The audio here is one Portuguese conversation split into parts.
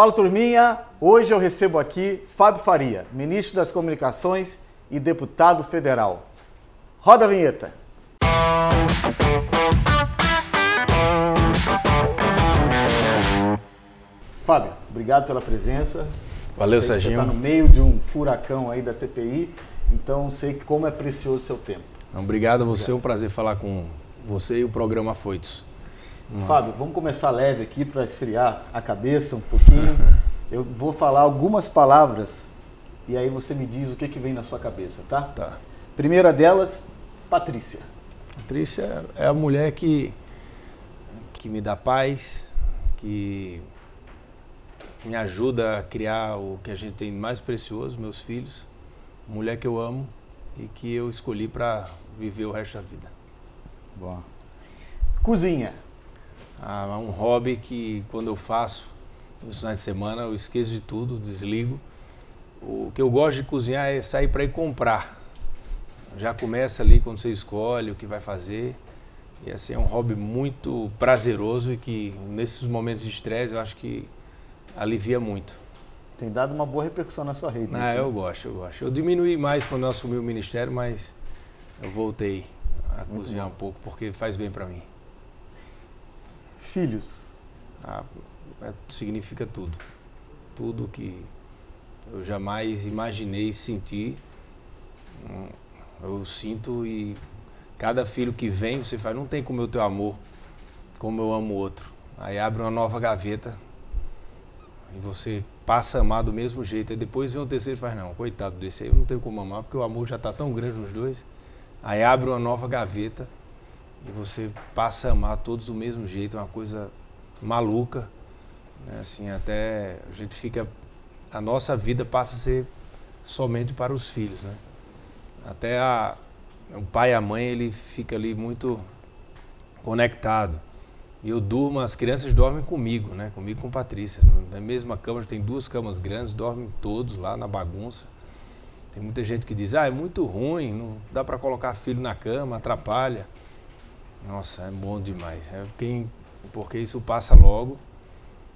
Fala turminha, hoje eu recebo aqui Fábio Faria, ministro das Comunicações e deputado federal. Roda a vinheta. Fábio, obrigado pela presença. Valeu, sei Serginho. Você está no meio de um furacão aí da CPI, então sei como é precioso o seu tempo. Não, obrigado a você, é um prazer falar com você e o programa Foitos. Fábio, vamos começar leve aqui para esfriar a cabeça um pouquinho. Eu vou falar algumas palavras e aí você me diz o que, que vem na sua cabeça, tá? Tá. Primeira delas, Patrícia. Patrícia é a mulher que, que me dá paz, que me ajuda a criar o que a gente tem de mais precioso, meus filhos. Mulher que eu amo e que eu escolhi para viver o resto da vida. Bom. Cozinha. É um hobby que quando eu faço nos finais de semana eu esqueço de tudo, desligo. O que eu gosto de cozinhar é sair para ir comprar. Já começa ali quando você escolhe o que vai fazer. E assim é um hobby muito prazeroso e que nesses momentos de estresse eu acho que alivia muito. Tem dado uma boa repercussão na sua rede. Ah, assim. eu gosto, eu gosto. Eu diminuí mais quando eu assumi o ministério, mas eu voltei a Muito cozinhar bom. um pouco porque faz bem para mim. Filhos. Ah, é- significa tudo. Tudo que eu jamais imaginei sentir, hum, eu sinto e cada filho que vem, você fala, não tem como eu ter amor como eu amo outro. Aí abre uma nova gaveta e você passa a amar do mesmo jeito. Aí depois vem o terceiro e faz, não, coitado desse aí, eu não tenho como amar, porque o amor já está tão grande nos dois. Aí abre uma nova gaveta e você passa a amar todos do mesmo jeito, é uma coisa maluca, né? assim, até a gente fica, a nossa vida passa a ser somente para os filhos, né? Até a, o pai e a mãe, ele fica ali muito conectado. E eu durmo, as crianças dormem comigo, né? Comigo com Patrícia. Na mesma cama, tem duas camas grandes, dormem todos lá na bagunça. Tem muita gente que diz, ah, é muito ruim, não dá para colocar filho na cama, atrapalha. Nossa, é bom demais. É quem, porque isso passa logo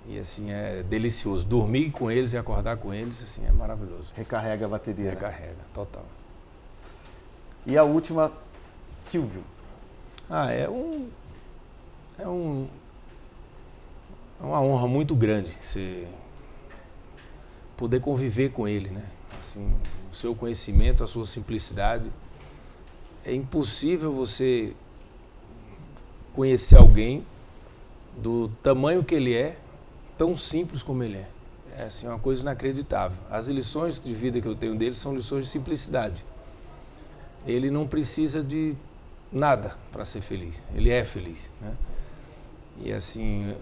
e assim é delicioso. Dormir com eles e acordar com eles, assim, é maravilhoso. Recarrega a bateria. né? Recarrega, total. E a última, Silvio. Ah, é um. É um. É uma honra muito grande você poder conviver com ele, né? Assim, o seu conhecimento, a sua simplicidade. É impossível você conhecer alguém do tamanho que ele é, tão simples como ele é. É assim, uma coisa inacreditável. As lições de vida que eu tenho dele são lições de simplicidade. Ele não precisa de nada para ser feliz. Ele é feliz, né? E assim,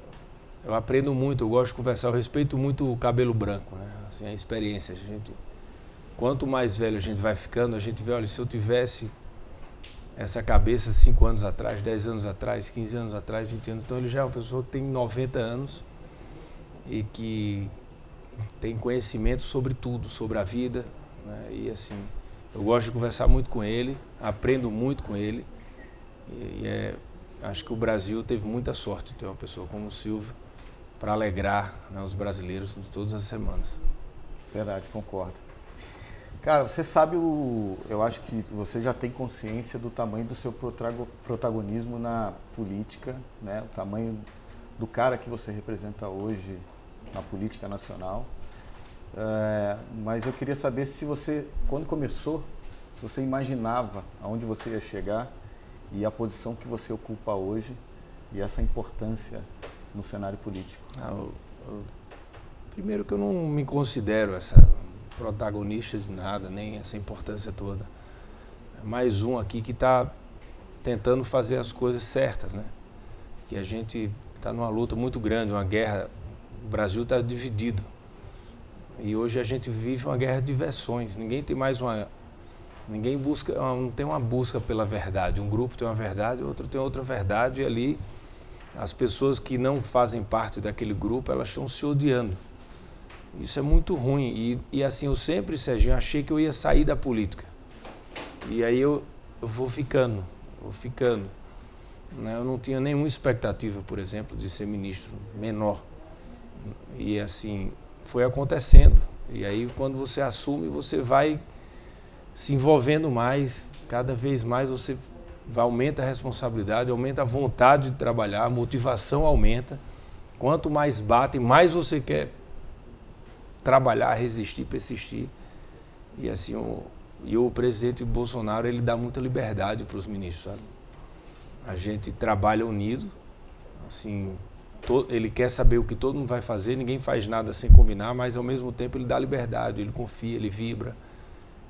eu aprendo muito, eu gosto de conversar, eu respeito muito o cabelo branco, né? Assim, a experiência. A gente, quanto mais velho a gente vai ficando, a gente vê, olha, se eu tivesse essa cabeça 5 anos atrás, 10 anos atrás, 15 anos atrás, 20 anos, então ele já é uma pessoa que tem 90 anos e que tem conhecimento sobre tudo, sobre a vida, né? E assim, eu gosto de conversar muito com ele, aprendo muito com ele. E, e é, acho que o Brasil teve muita sorte de ter uma pessoa como o Silvio para alegrar né, os brasileiros todas as semanas. Verdade, concordo. Cara, você sabe o. Eu acho que você já tem consciência do tamanho do seu protago- protagonismo na política, né? O tamanho do cara que você representa hoje na política nacional. É, mas eu queria saber se você, quando começou, se você imaginava aonde você ia chegar e a posição que você ocupa hoje e essa importância no cenário político. Ah, eu- eu- primeiro que eu não me considero essa protagonista de nada, nem essa importância toda. Mais um aqui que está tentando fazer as coisas certas, né? Que a gente está numa luta muito grande, uma guerra. O Brasil está dividido. E hoje a gente vive uma guerra de versões. Ninguém tem mais uma. Ninguém busca, não tem uma busca pela verdade. Um grupo tem uma verdade, outro tem outra verdade, e ali as pessoas que não fazem parte daquele grupo, elas estão se odiando. Isso é muito ruim. E, e assim, eu sempre, Serginho, achei que eu ia sair da política. E aí eu, eu vou ficando, vou ficando. Né? Eu não tinha nenhuma expectativa, por exemplo, de ser ministro menor. E assim, foi acontecendo. E aí quando você assume, você vai se envolvendo mais, cada vez mais você aumenta a responsabilidade, aumenta a vontade de trabalhar, a motivação aumenta. Quanto mais bate, mais você quer trabalhar, resistir, persistir. E assim, o, e o presidente Bolsonaro, ele dá muita liberdade para os ministros, sabe? A gente trabalha unido, assim, to, ele quer saber o que todo mundo vai fazer, ninguém faz nada sem combinar, mas ao mesmo tempo ele dá liberdade, ele confia, ele vibra.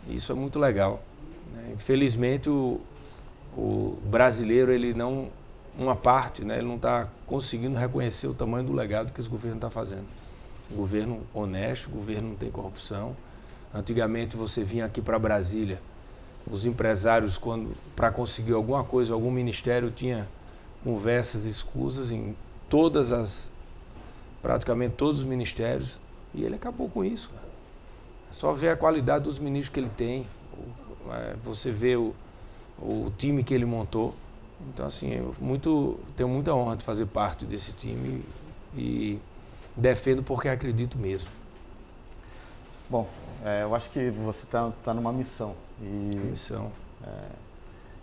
Isso é muito legal. Né? Infelizmente o, o brasileiro ele não uma parte, né, ele não está conseguindo reconhecer o tamanho do legado que esse governo está fazendo. Governo honesto, governo não tem corrupção. Antigamente você vinha aqui para Brasília, os empresários quando para conseguir alguma coisa, algum ministério tinha conversas escusas em todas as praticamente todos os ministérios e ele acabou com isso. É só ver a qualidade dos ministros que ele tem, é, você vê o, o time que ele montou. Então, assim, eu muito, tenho muita honra de fazer parte desse time e defendo porque acredito mesmo. Bom, é, eu acho que você está tá numa missão. E, missão. É,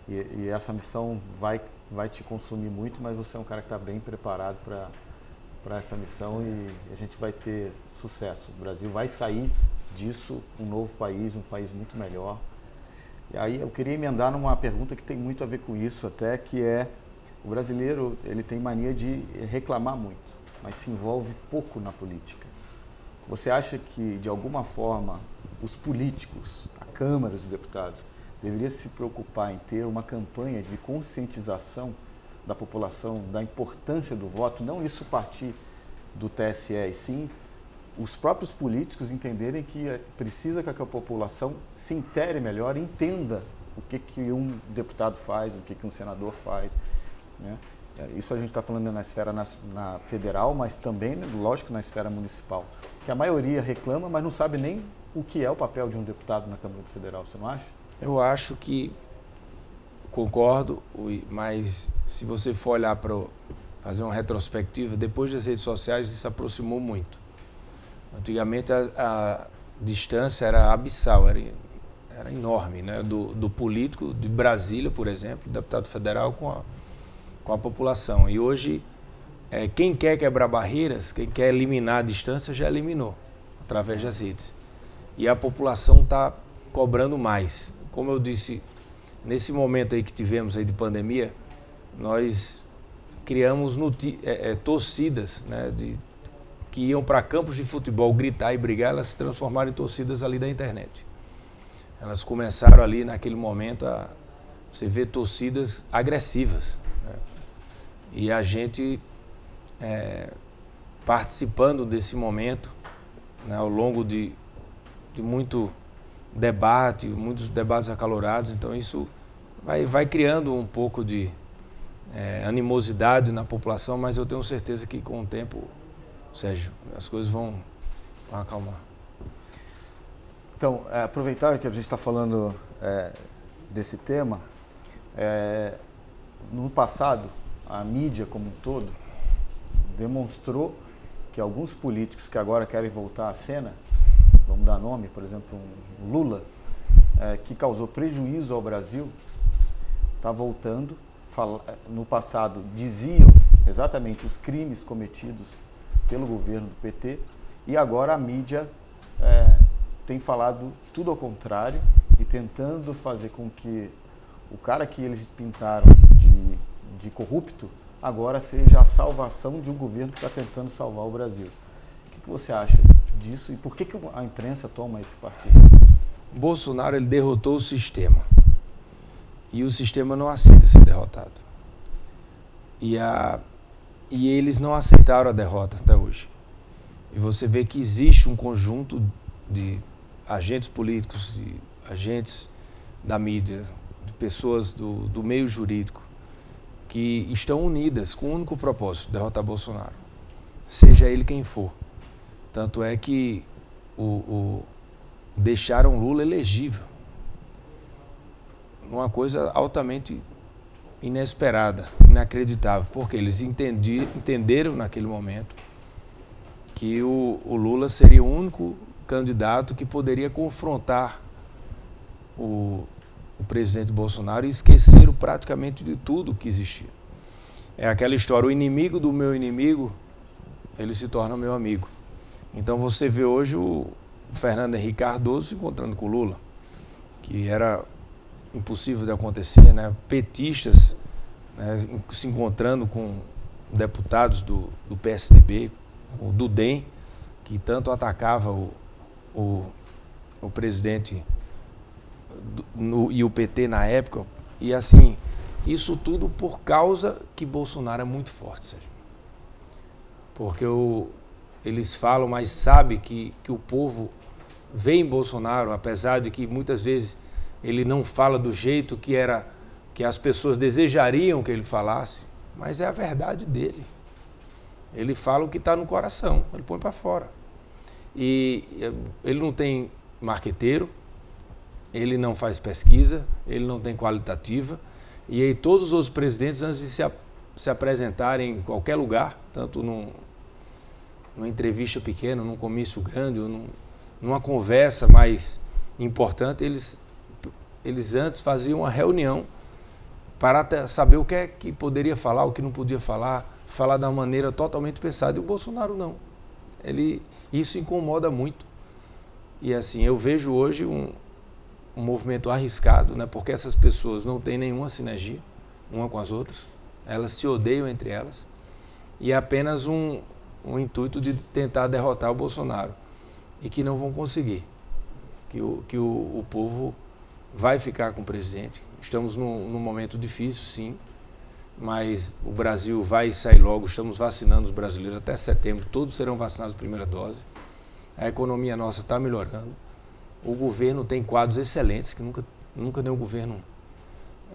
e, e, essa missão vai, vai te consumir muito, mas você é um cara que está bem preparado para essa missão é. e a gente vai ter sucesso. O Brasil vai sair disso um novo país, um país muito melhor. E aí eu queria emendar numa pergunta que tem muito a ver com isso até, que é o brasileiro ele tem mania de reclamar muito, mas se envolve pouco na política. Você acha que de alguma forma os políticos, a Câmara dos Deputados, deveria se preocupar em ter uma campanha de conscientização da população da importância do voto, não isso partir do TSE, sim os próprios políticos entenderem que é, precisa que a população se intere melhor, entenda o que, que um deputado faz, o que, que um senador faz. Né? É, isso a gente está falando na esfera na, na federal, mas também, né, lógico, na esfera municipal. Que a maioria reclama, mas não sabe nem o que é o papel de um deputado na Câmara Federal, você não acha? Eu acho que concordo, mas se você for olhar para fazer uma retrospectiva, depois das redes sociais isso se aproximou muito. Antigamente a, a distância era abissal, era, era enorme, né? Do, do, político de Brasília, por exemplo, deputado federal com a, com a população. E hoje, é, quem quer quebrar barreiras, quem quer eliminar a distância, já eliminou, através das redes. E a população está cobrando mais. Como eu disse, nesse momento aí que tivemos aí de pandemia, nós criamos é, é, torcidas né, de que iam para campos de futebol gritar e brigar, elas se transformaram em torcidas ali da internet. Elas começaram ali naquele momento a você ver torcidas agressivas. Né? E a gente é, participando desse momento, né, ao longo de, de muito debate, muitos debates acalorados, então isso vai, vai criando um pouco de é, animosidade na população, mas eu tenho certeza que com o tempo Sérgio, as coisas vão, vão acalmar. Então, é, aproveitar que a gente está falando é, desse tema, é, no passado, a mídia como um todo demonstrou que alguns políticos que agora querem voltar à cena, vamos dar nome, por exemplo, um Lula, é, que causou prejuízo ao Brasil, está voltando. Fala, no passado diziam exatamente os crimes cometidos pelo governo do PT e agora a mídia é, tem falado tudo ao contrário e tentando fazer com que o cara que eles pintaram de, corrupto agora seja a salvação de um governo que está tentando salvar o Brasil. O que, que, você acha disso e por que, que a imprensa toma esse partido? Bolsonaro ele derrotou o sistema e o sistema não aceita ser derrotado. E a e eles não aceitaram a derrota até hoje. E você vê que existe um conjunto de agentes políticos, de agentes da mídia, de pessoas do, do meio jurídico, que estão unidas com o único propósito, derrotar Bolsonaro. Seja ele quem for. Tanto é que o, o deixaram Lula elegível. Uma coisa altamente inesperada, inacreditável, porque eles entendi, entenderam naquele momento que o, o Lula seria o único candidato que poderia confrontar o, o presidente Bolsonaro e esqueceram praticamente de tudo que existia. É aquela história, o inimigo do meu inimigo, ele se torna meu amigo. Então você vê hoje o Fernando Henrique Cardoso se encontrando com o Lula, que era impossível de acontecer, né? Petistas né? se encontrando com deputados do, do PSDB, o DEM, que tanto atacava o, o, o presidente do, no, e o PT na época. E assim, isso tudo por causa que Bolsonaro é muito forte, Sérgio. Porque o, eles falam, mas sabe que, que o povo vê em Bolsonaro, apesar de que muitas vezes ele não fala do jeito que era que as pessoas desejariam que ele falasse, mas é a verdade dele. Ele fala o que está no coração, ele põe para fora. E ele não tem marqueteiro, ele não faz pesquisa, ele não tem qualitativa. E aí todos os outros presidentes, antes de se, se apresentarem em qualquer lugar, tanto num, numa entrevista pequena, num comício grande, ou num, numa conversa mais importante, eles, eles antes faziam uma reunião para saber o que é que poderia falar, o que não podia falar, falar da maneira totalmente pensada. E o Bolsonaro não. Ele, isso incomoda muito. E assim, eu vejo hoje um, um movimento arriscado, né? porque essas pessoas não têm nenhuma sinergia uma com as outras, elas se odeiam entre elas, e é apenas um, um intuito de tentar derrotar o Bolsonaro, e que não vão conseguir, que o, que o, o povo vai ficar com o presidente. Estamos num, num momento difícil, sim, mas o Brasil vai sair logo, estamos vacinando os brasileiros até setembro, todos serão vacinados primeira dose. A economia nossa está melhorando. O governo tem quadros excelentes, que nunca, nunca nenhum governo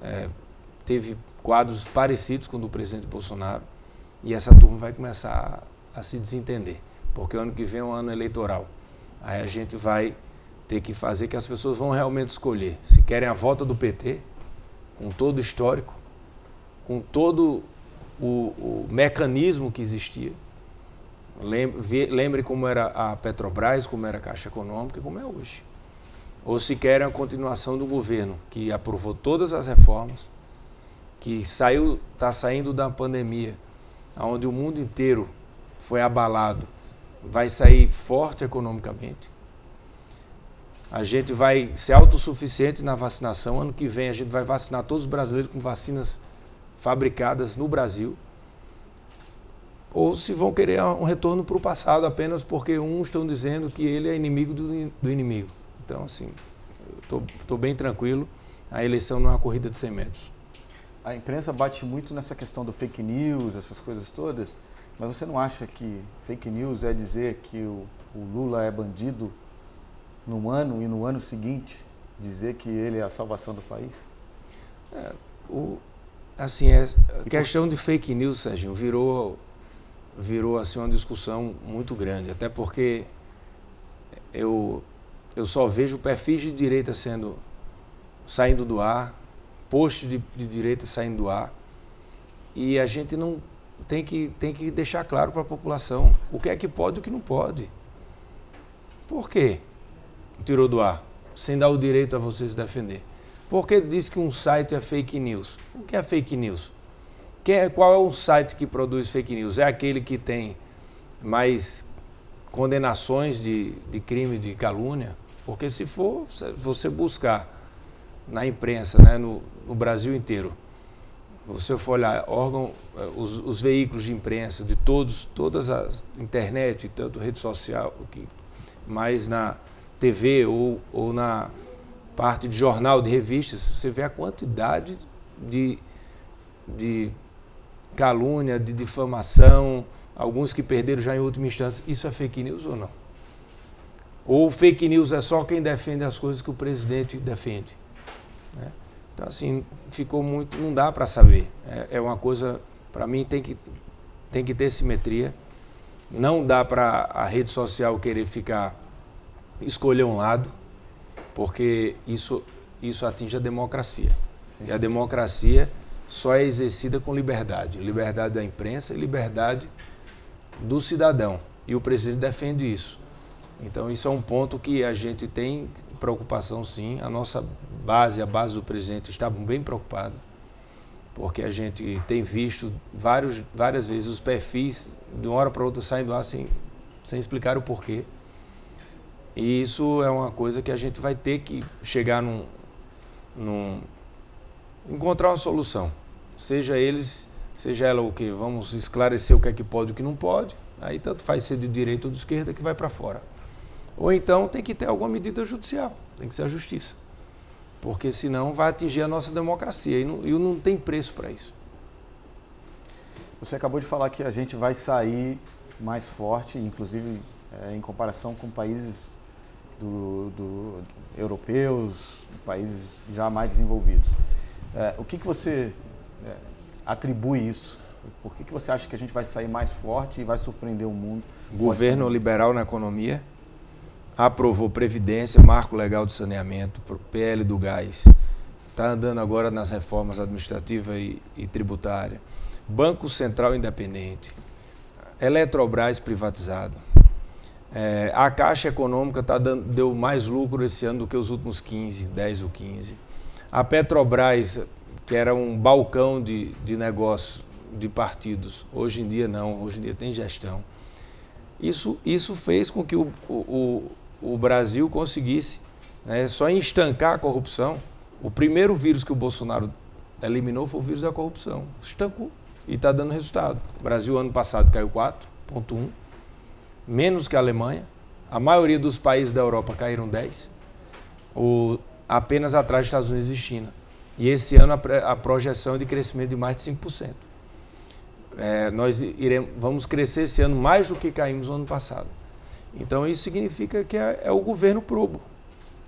é, teve quadros parecidos com o do presidente Bolsonaro. E essa turma vai começar a, a se desentender, porque o ano que vem é um ano eleitoral. Aí a gente vai ter que fazer que as pessoas vão realmente escolher se querem a volta do PT, com todo o histórico, com todo o, o mecanismo que existia. Lembre, lembre como era a Petrobras, como era a Caixa Econômica como é hoje. Ou se querem a continuação do governo, que aprovou todas as reformas, que saiu, está saindo da pandemia, onde o mundo inteiro foi abalado, vai sair forte economicamente. A gente vai ser autossuficiente na vacinação. Ano que vem a gente vai vacinar todos os brasileiros com vacinas fabricadas no Brasil, ou se vão querer um retorno para o passado apenas porque uns estão dizendo que ele é inimigo do, do inimigo. Então, assim, estou bem tranquilo. A eleição não é uma corrida de 100 metros. A imprensa bate muito nessa questão do fake news, essas coisas todas, mas você não acha que fake news é dizer que o, o Lula é bandido num ano e no ano seguinte dizer que ele é a salvação do país? É, o, Assim, é, a questão de fake news, Serginho, virou, virou assim, uma discussão muito grande, até porque eu, eu só vejo perfis de direita sendo saindo do ar, posts de, de direita saindo do ar, e a gente não tem que, tem que deixar claro para a população o que é que pode e o que não pode. Por quê? Tirou do ar, sem dar o direito a você se defender. Porque diz que um site é fake news. O que é fake news? É, qual é o site que produz fake news? É aquele que tem mais condenações de, de crime de calúnia? Porque se for você buscar na imprensa, né, no, no Brasil inteiro, você for olhar órgão, eh, os, os, veículos de imprensa de todos, todas as internet, tanto rede social, que mais na TV ou, ou na parte de jornal, de revistas, você vê a quantidade de, de calúnia, de difamação, alguns que perderam já em última instância. Isso é fake news ou não? Ou fake news é só quem defende as coisas que o presidente defende? Né? Então, assim, ficou muito. Não dá para saber. É, é, uma coisa, para mim, tem que, tem que ter simetria. Não dá para a rede social querer ficar, escolher um lado porque isso, isso atinge a democracia. Sim. E a democracia só é exercida com liberdade liberdade da imprensa e liberdade do cidadão. E o presidente defende isso. Então, isso é um ponto que a gente tem preocupação, sim. A nossa base, a base do presidente, está bem preocupada, porque a gente tem visto vários, várias vezes os perfis, de uma hora para outra, saindo lá sem, sem explicar o porquê. E isso é uma coisa que a gente vai ter que chegar num, num encontrar uma solução. Seja eles, seja ela o que, vamos esclarecer o que é que pode e o que não pode. Aí tanto faz ser de direita ou de esquerda que vai para fora. Ou então tem que ter alguma medida judicial, tem que ser a justiça. Porque senão vai atingir a nossa democracia e não, e não tem preço para isso. Você acabou de falar que a gente vai sair mais forte, inclusive é, em comparação com países do, do, europeus, países já mais desenvolvidos. É, o que, que você é, atribui isso? Por que, que você acha que a gente vai sair mais forte e vai surpreender o mundo? Governo liberal na economia, aprovou Previdência, Marco Legal de Saneamento, PL do Gás, está andando agora nas reformas administrativa e, e tributária, Banco Central Independente, Eletrobras privatizado, é, a Caixa Econômica tá dando, deu mais lucro esse ano do que os últimos 15, 10 ou 15. A Petrobras, que era um balcão de, de negócio de partidos, hoje em dia não, hoje em dia tem gestão. Isso, isso fez com que o, o Brasil conseguisse né, só estancar a corrupção. O primeiro vírus que o Bolsonaro eliminou foi o vírus da corrupção. Estancou e está dando resultado. O Brasil, ano passado, caiu 4,1 menos que a Alemanha. A maioria dos países da Europa caíram 10, o, apenas atrás dos Estados Unidos e China. E esse ano a, a projeção é de crescimento de mais de 5%. É, nós iremos, vamos crescer esse ano mais do que caímos no ano passado. Então isso significa que é, é o governo probo.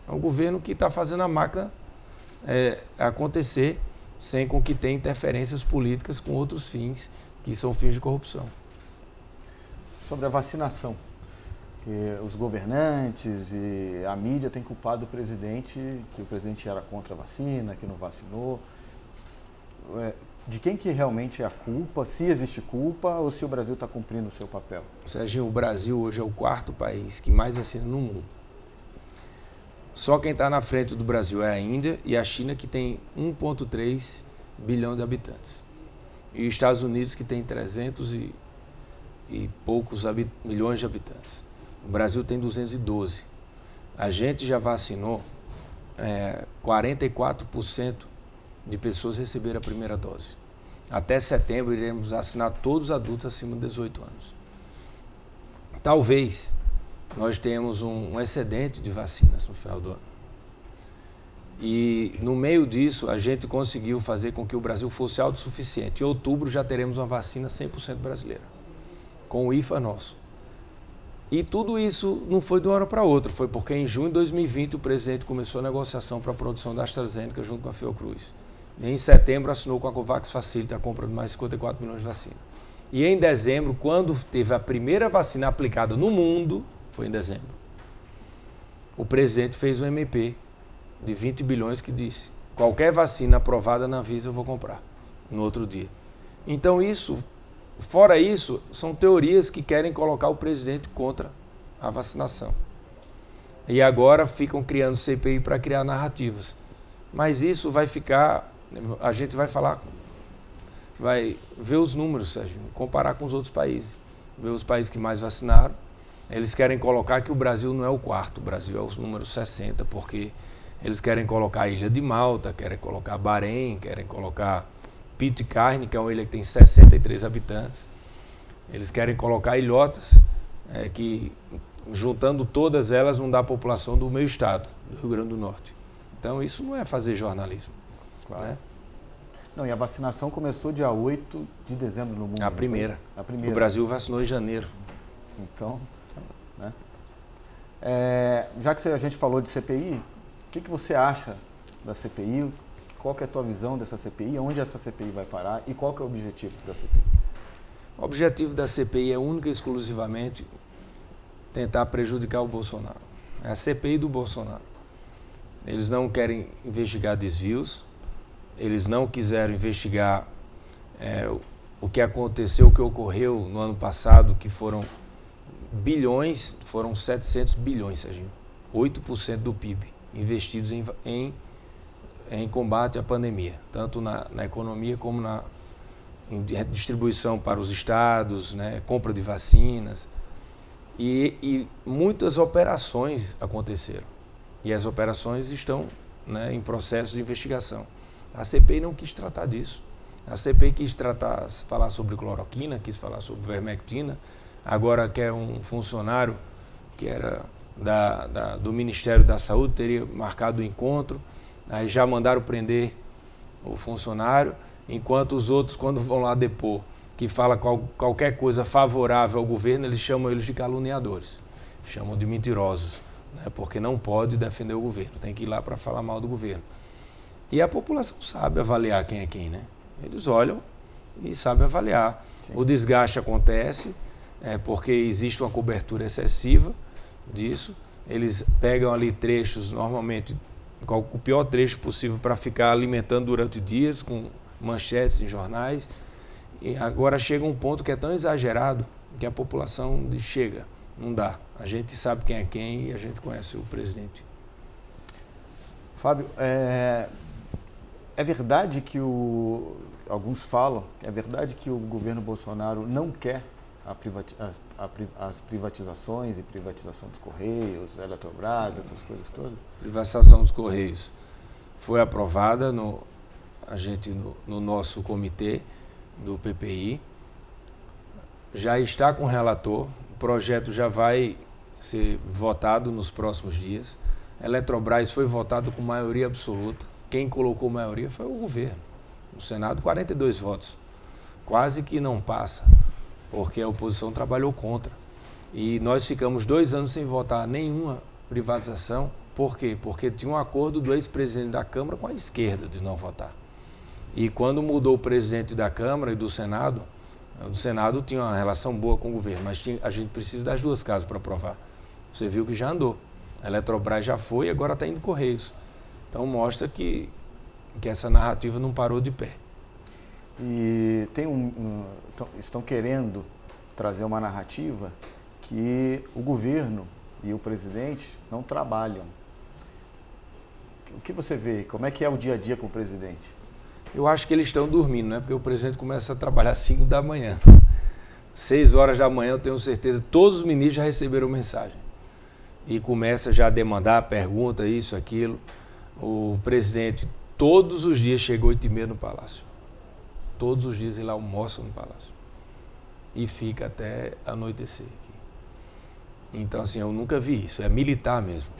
É o governo que está fazendo a máquina é, acontecer sem com que tenha interferências políticas com outros fins, que são fins de corrupção sobre a vacinação. Os governantes e a mídia têm culpado o presidente, que o presidente era contra a vacina, que não vacinou. De quem que realmente é a culpa, se existe culpa ou se o Brasil está cumprindo o seu papel? Sérgio, o Brasil hoje é o quarto país que mais vacina no mundo. Só quem está na frente do Brasil é a Índia e a China, que tem 1,3 bilhão de habitantes. E os Estados Unidos, que tem 300 e e poucos milhões de habitantes. O Brasil tem 212. A gente já vacinou é, 44% de pessoas receberam a primeira dose. Até setembro iremos vacinar todos os adultos acima de 18 anos. Talvez nós tenhamos um, um excedente de vacinas no final do ano. E no meio disso, a gente conseguiu fazer com que o Brasil fosse autossuficiente. Em outubro já teremos uma vacina 100% brasileira com o IFA nosso. E tudo isso não foi de uma hora para outra, foi porque em junho de 2020 o presidente começou a negociação para a produção da AstraZeneca junto com a Fiocruz. Em setembro assinou com a Covax Facility a compra de mais 54 milhões de vacina. E em dezembro, quando teve a primeira vacina aplicada no mundo, foi em dezembro, o presidente fez um MP de 20 bilhões que disse: qualquer vacina aprovada na Visa eu vou comprar no outro dia. Então isso Fora isso, são teorias que querem colocar o presidente contra a vacinação. E agora ficam criando CPI para criar narrativas. Mas isso vai ficar. A gente vai falar. Vai ver os números, Sérgio, comparar com os outros países. Ver os países que mais vacinaram. Eles querem colocar que o Brasil não é o quarto, o Brasil é o número 60, porque eles querem colocar a Ilha de Malta, querem colocar Bahrein, querem colocar Pito e Carne, que é uma ilha que tem 63 habitantes. Eles querem colocar ilhotas, é, que juntando todas elas não dá a população do meu estado, do Rio Grande do Norte. Então isso não é fazer jornalismo. Claro. Né? Não, e a vacinação começou dia 8 de dezembro no mundo. A primeira. A primeira. O Brasil vacinou em janeiro. Então, né? É, já que a gente falou de CPI, o que, que você acha da CPI? Qual que é a tua visão dessa CPI? Onde essa CPI vai parar? E qual que é o objetivo da CPI? O objetivo da CPI é única e exclusivamente tentar prejudicar o Bolsonaro. É a CPI do Bolsonaro. Eles não querem investigar desvios, eles não quiseram investigar é, o que aconteceu, o que ocorreu no ano passado, que foram bilhões, foram 700 bilhões, Serginho. 8% do PIB investidos em, em, em combate à pandemia, tanto na, na economia como na distribuição para os estados, né, compra de vacinas. E, e, muitas operações aconteceram. E as operações estão né, em processo de investigação. A CPI não quis tratar disso. A CPI quis tratar, falar sobre cloroquina, quis falar sobre vermectina. Agora quer um funcionário que era da, da, do Ministério da Saúde, teria marcado o encontro. Aí já mandaram prender o funcionário, enquanto os outros, quando vão lá depor, que fala qual, qualquer coisa favorável ao governo, eles chamam eles de caluniadores, chamam de mentirosos, né? porque não pode defender o governo, tem que ir lá para falar mal do governo. E a população sabe avaliar quem é quem, né? Eles olham e sabem avaliar. Sim. O desgaste acontece é, porque existe uma cobertura excessiva disso. Eles pegam ali trechos, normalmente, o pior trecho possível para ficar alimentando durante dias, com manchetes em jornais. E agora chega um ponto que é tão exagerado que a população chega, não dá. A gente sabe quem é quem e a gente conhece o presidente. Fábio, é, é verdade que o, alguns falam, é verdade que o governo Bolsonaro não quer privati as, a, as, privatizações e privatização dos Correios, Eletrobras, essas coisas todas? Privatização dos Correios foi aprovada no, a gente, no, no nosso comitê do PPI. Já está com o relator, o projeto já vai ser votado nos próximos dias. Eletrobras foi votado com maioria absoluta quem colocou maioria foi o governo. No Senado, 42 votos. Quase que não passa, porque a oposição trabalhou contra. E nós ficamos dois anos sem votar nenhuma privatização. Por quê? Porque tinha um acordo do ex-presidente da Câmara com a esquerda de não votar. E quando mudou o presidente da Câmara e do Senado, o Senado tinha uma relação boa com o governo, mas tinha, a gente precisa das duas casas para aprovar. Você viu que já andou. A Eletrobras já foi e agora está indo Correios. Então mostra que, que essa narrativa não parou de pé. E tem um, um, estão querendo trazer uma narrativa que o governo e o presidente não trabalham. O que você vê? Como é que é o dia a dia com o presidente? Eu acho que eles estão dormindo, né? Porque o presidente começa a trabalhar às 5 da manhã. 6 horas da manhã, eu tenho certeza, todos os ministros já receberam mensagem. E começa já a demandar, pergunta, isso, aquilo o presidente todos os dias chega oito e meia no palácio. Todos os dias ele almoça no palácio. E fica até anoitecer aqui. Então, assim, eu nunca vi isso. É militar mesmo.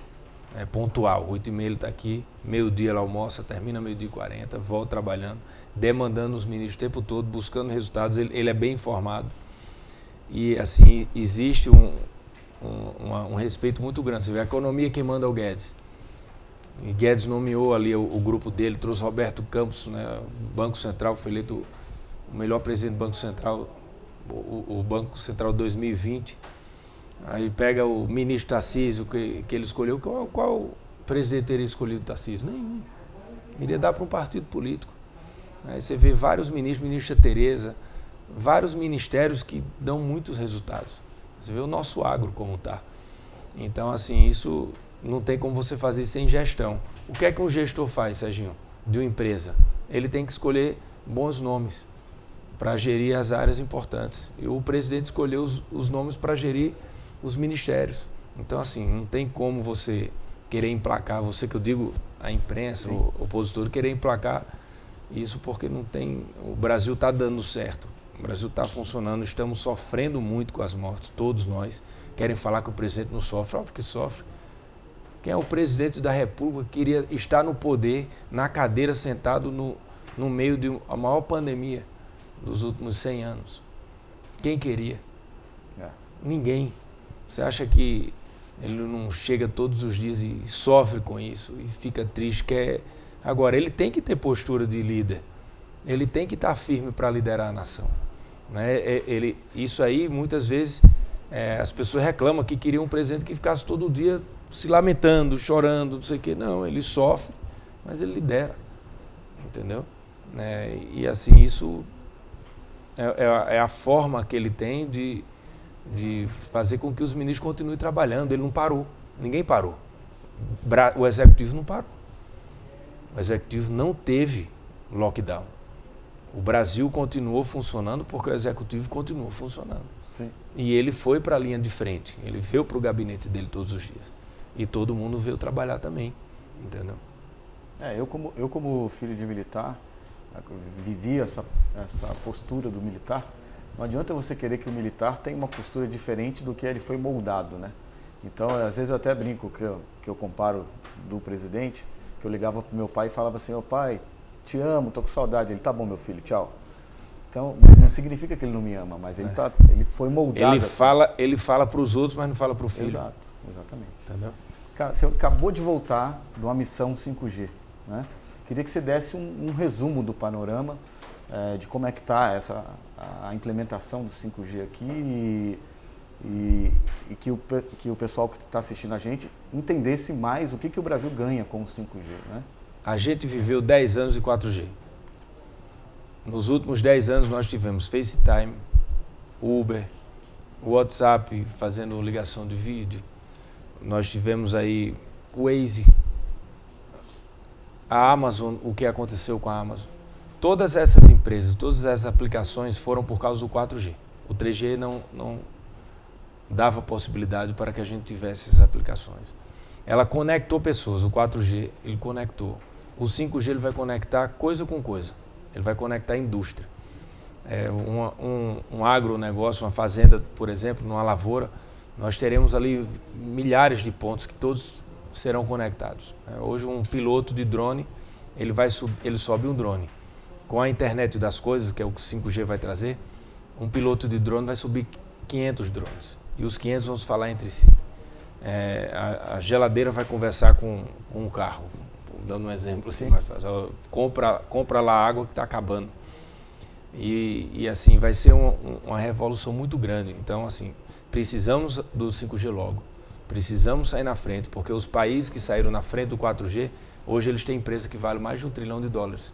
É pontual. Oito e meia ele está aqui, meio-dia ele almoça, termina meio-dia e quarenta, volta trabalhando, demandando os ministros o tempo todo, buscando resultados. Ele, ele é bem informado. E, assim, existe um, um, um respeito muito grande. Você vê a economia que manda o Guedes. E Guedes nomeou ali o, o, grupo dele, trouxe Roberto Campos, né, Banco Central, foi eleito o melhor presidente do Banco Central, o, o Banco Central 2020. Aí pega o ministro Tarcísio, que, que ele escolheu. Qual, qual presidente teria escolhido Tarcísio? Nenhum. Iria dar para um partido político. Aí você vê vários ministros, ministra Tereza, vários ministérios que dão muitos resultados. Você vê o nosso agro como está. Então, assim, isso não tem como você fazer sem gestão. O que é que um gestor faz, Serginho, de uma empresa? Ele tem que escolher bons nomes para gerir as áreas importantes. E o presidente escolheu os, os nomes para gerir os ministérios. Então, assim, não tem como você querer emplacar, você que eu digo, a imprensa, Sim. o opositor, querer emplacar isso porque não tem. O Brasil está dando certo. O Brasil está funcionando, estamos sofrendo muito com as mortes, todos nós. Querem falar que o presidente não sofre, óbvio que sofre. Quem é o presidente da República que queria estar no poder, na cadeira, sentado no, no meio de a maior pandemia dos últimos 100 anos? Quem queria? É. Ninguém. Você acha que ele não chega todos os dias e sofre com isso e fica triste? Quer... Agora, ele tem que ter postura de líder. Ele tem que estar firme para liderar a nação. Né? É, ele, isso aí, muitas vezes, é, as pessoas reclamam que queriam um presidente que ficasse todo dia se lamentando, chorando, não sei o quê. Não, ele sofre, mas ele lidera. Entendeu? É, e assim, isso é, é, a, é, a, forma que ele tem de, de fazer com que os ministros continuem trabalhando. Ele não parou, ninguém parou. O executivo não parou. O executivo não teve lockdown. O Brasil continuou funcionando porque o executivo continuou funcionando. Sim. E ele foi para a linha de frente. Ele veio para o gabinete dele todos os dias. E todo mundo veio trabalhar também. Entendeu? É, eu como, eu como filho de militar, vivi essa, essa postura do militar. Não adianta você querer que o militar tenha uma postura diferente do que ele foi moldado, né? Então, às vezes eu até brinco que eu, que eu comparo do presidente, que eu ligava para meu pai e falava assim, ô oh, pai, te amo, tô com saudade. Ele, tá bom, meu filho, tchau. Então, mas não significa que ele não me ama, mas ele, é. tá, ele foi moldado. Ele assim. fala, ele fala para os outros, mas não fala para o filho. Exato, exatamente. Entendeu? Cara, você acabou de voltar de uma missão 5G, né? Queria que você desse um, um resumo do panorama é, de como é que está essa a, implementação do 5G aqui e, e, e, que, o, que o pessoal que está assistindo a gente entendesse mais o que, que o Brasil ganha com o 5G, né? A gente viveu 10 anos de 4G. Nos últimos 10 anos nós tivemos FaceTime, Uber, WhatsApp fazendo ligação de vídeo. Nós tivemos aí o Waze, a Amazon, o que aconteceu com a Amazon. Todas essas empresas, todas essas aplicações foram por causa do 4G. O 3G não, não dava possibilidade para que a gente tivesse essas aplicações. Ela conectou pessoas, o 4G ele conectou o 5G ele vai conectar coisa com coisa. Ele vai conectar indústria. É, um, um agronegócio, uma fazenda, por exemplo, numa lavoura, nós teremos ali milhares de pontos que todos serão conectados. É, hoje um piloto de drone, ele, vai ele sobe um drone. Com a internet das coisas, que é o que o 5G vai trazer, um piloto de drone vai subir 500 drones. E os 500 vão se falar entre si. É, a, a, geladeira vai conversar com, com o carro, dando um exemplo assim, mas compra, compra lá água que está acabando. E, e, assim, vai ser uma, uma revolução muito grande. Então, assim, precisamos do 5G logo. Precisamos sair na frente, porque os países que saíram na frente do 4G, hoje eles têm empresa que vale mais de um trilhão de dólares.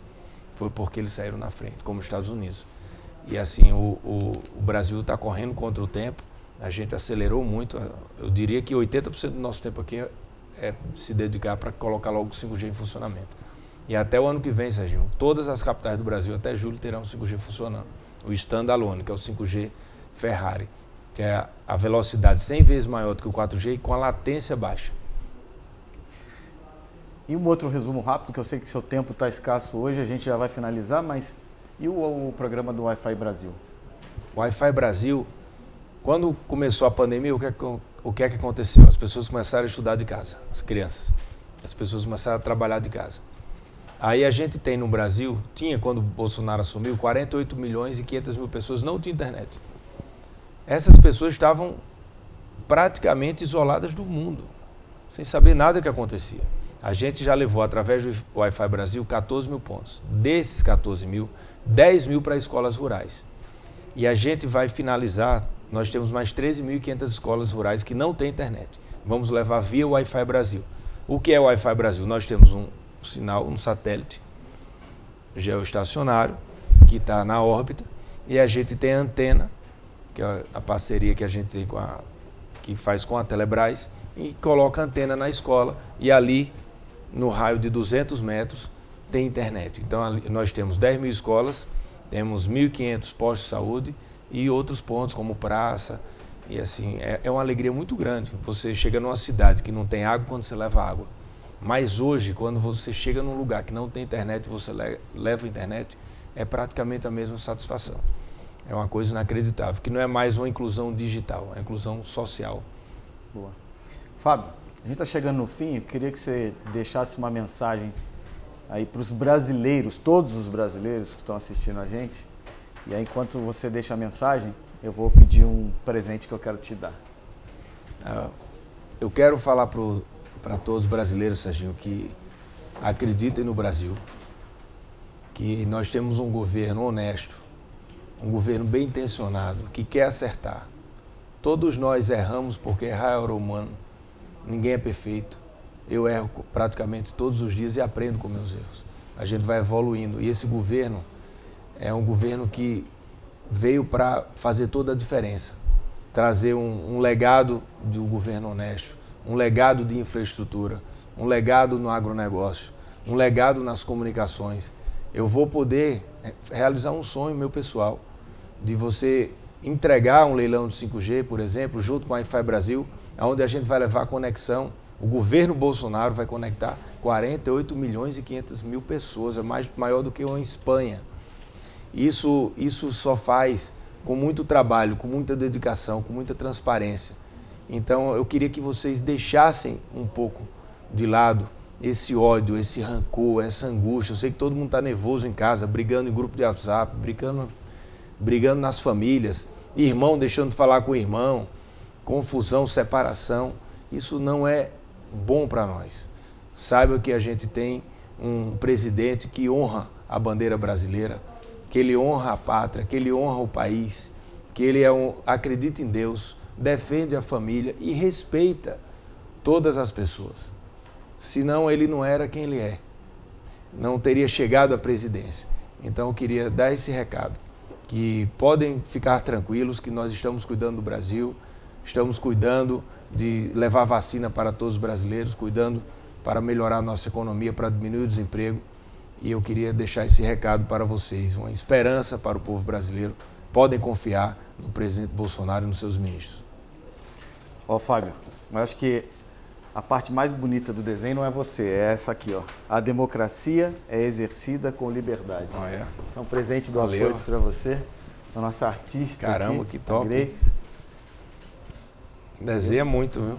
Foi porque eles saíram na frente, como os Estados Unidos. E assim, o, o, o Brasil está correndo contra o tempo, a gente acelerou muito. Eu diria que 80% do nosso tempo aqui é se dedicar para colocar logo o 5G em funcionamento. E até o ano que vem, Serginho, todas as capitais do Brasil, até julho, terão o 5G funcionando. O standalone, que é o 5G Ferrari, que é a velocidade 100 vezes maior do que o 4G e com a latência baixa. E um outro resumo rápido, que eu sei que seu tempo está escasso hoje, a gente já vai finalizar, mas e o, o programa do Wi-Fi Brasil? O Wi-Fi Brasil, quando começou a pandemia, o que, é que o que é que aconteceu? As pessoas começaram a estudar de casa, as crianças. As pessoas começaram a trabalhar de casa. Aí a gente tem no Brasil, tinha quando Bolsonaro assumiu, 48 milhões e 500 mil pessoas não tinham internet. Essas pessoas estavam praticamente isoladas do mundo, sem saber nada que acontecia. A gente já levou, através do Wi-Fi Brasil, 14 mil pontos. Desses 14 mil, 10 mil para escolas rurais. E a gente vai finalizar nós temos mais 13.500 escolas rurais que não têm internet. Vamos levar via Wi-Fi Brasil. O que é Wi-Fi Brasil? Nós temos um sinal, um satélite geoestacionário que está na órbita e a gente tem antena, que é a parceria que a gente tem com a, que faz com a Telebrás, e coloca antena na escola e ali, no raio de 200 metros, tem internet. Então ali, nós temos 10 mil escolas, temos 1.500 postos de saúde, e outros pontos como praça. E assim, é, é uma alegria muito grande. Você chega numa cidade que não tem água quando você leva água. Mas hoje, quando você chega num lugar que não tem internet você le leva internet, é praticamente a mesma satisfação. É uma coisa inacreditável, que não é mais uma inclusão digital, é uma inclusão social. Boa. Fábio, a gente está chegando no fim, eu queria que você deixasse uma mensagem aí para os brasileiros, todos os brasileiros que estão assistindo a gente, e aí, enquanto você deixa a mensagem, eu vou pedir um presente que eu quero te dar. Ah, eu quero falar para todos os brasileiros, Serginho, que acreditem no Brasil, que nós temos um governo honesto, um governo bem intencionado, que quer acertar. Todos nós erramos porque errar é humano. Ninguém é perfeito. Eu erro praticamente todos os dias e aprendo com meus erros. A gente vai evoluindo. E esse governo é um governo que veio para fazer toda a diferença. trazer um, um legado do governo honesto, um legado de infraestrutura, um legado no agronegócio, um legado nas comunicações. Eu vou poder é, realizar um sonho meu pessoal de você entregar um leilão de 5G, por exemplo, junto com a Infai Brasil, onde a gente vai levar conexão. O governo Bolsonaro vai conectar 48 milhões e 500 mil pessoas, é mais maior do que uma Espanha. Isso, isso só faz com muito trabalho, com muita dedicação, com muita transparência. Então eu queria que vocês deixassem um pouco de lado esse ódio, esse rancor, essa angústia. Eu sei que todo mundo está nervoso em casa, brigando em grupo de WhatsApp, brigando, brigando nas famílias, irmão deixando de falar com o irmão, confusão, separação. Isso não é bom para nós. Saiba que a gente tem um presidente que honra a bandeira brasileira, que ele honra a pátria, que ele honra o país, que ele é um, acredita em Deus, defende a família e respeita todas as pessoas. Senão ele não era quem ele é. Não teria chegado à presidência. Então eu queria dar esse recado, que podem ficar tranquilos que nós estamos cuidando do Brasil, estamos cuidando de levar vacina para todos os brasileiros, cuidando para melhorar a nossa economia, para diminuir o desemprego. E eu queria deixar esse recado para vocês, uma esperança para o povo brasileiro. Podem confiar no presidente Bolsonaro e nos seus ministros. Ó, Fábio, eu acho que a parte mais bonita do desenho não é você, é essa aqui, ó. A democracia é exercida com liberdade. Ah, é? Então, presente do Afoites para você, da nossa artista. Caramba, aqui, que top. Grace. Desenha muito, viu?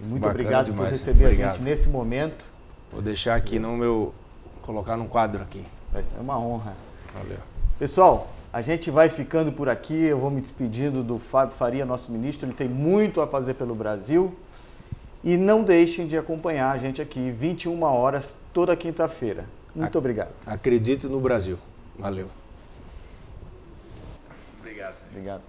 Muito Bacana obrigado demais. por receber Obrigado. a gente nesse momento. Vou deixar aqui no meu. colocar num quadro aqui. Ser uma honra. Valeu. Pessoal, a gente vai ficando por aqui. Eu vou me despedindo do Fábio Faria, nosso ministro. Ele tem muito a fazer pelo Brasil. E não deixem de acompanhar a gente aqui, 21 horas, toda quinta-feira. Muito Ac- obrigado. Acredito no Brasil. Valeu. Obrigado. Obrigado.